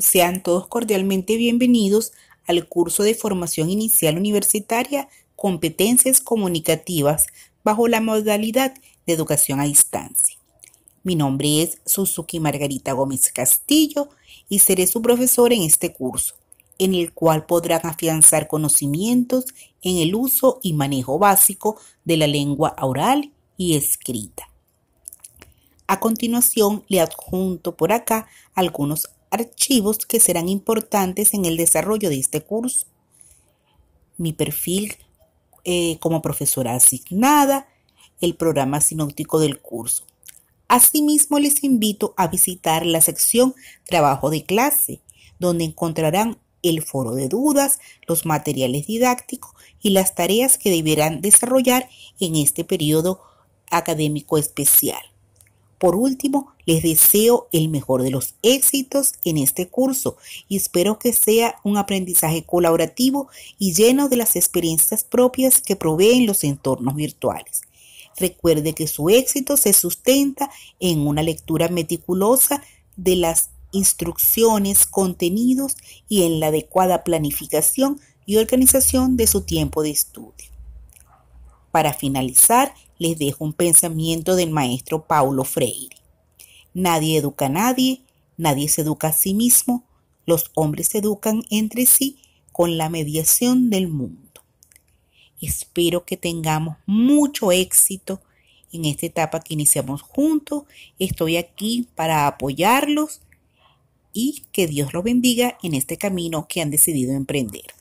Sean todos cordialmente bienvenidos al curso de formación inicial universitaria Competencias Comunicativas bajo la modalidad de educación a distancia. Mi nombre es Suzuki Margarita Gómez Castillo y seré su profesor en este curso, en el cual podrán afianzar conocimientos en el uso y manejo básico de la lengua oral y escrita. A continuación, le adjunto por acá algunos archivos que serán importantes en el desarrollo de este curso. Mi perfil eh, como profesora asignada, el programa sinóptico del curso. Asimismo, les invito a visitar la sección Trabajo de clase, donde encontrarán el foro de dudas, los materiales didácticos y las tareas que deberán desarrollar en este periodo académico especial. Por último, les deseo el mejor de los éxitos en este curso y espero que sea un aprendizaje colaborativo y lleno de las experiencias propias que proveen los entornos virtuales. Recuerde que su éxito se sustenta en una lectura meticulosa de las instrucciones, contenidos y en la adecuada planificación y organización de su tiempo de estudio. Para finalizar, les dejo un pensamiento del maestro Paulo Freire. Nadie educa a nadie, nadie se educa a sí mismo, los hombres se educan entre sí con la mediación del mundo. Espero que tengamos mucho éxito en esta etapa que iniciamos juntos. Estoy aquí para apoyarlos y que Dios los bendiga en este camino que han decidido emprender.